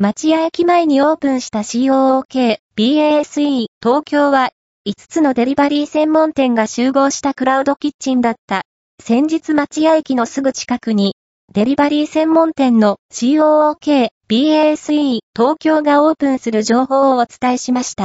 町屋駅前にオープンした COOK、BASE、東京は、5つのデリバリー専門店が集合したクラウドキッチンだった。先日町屋駅のすぐ近くに、デリバリー専門店の COOK、BASE、東京がオープンする情報をお伝えしました。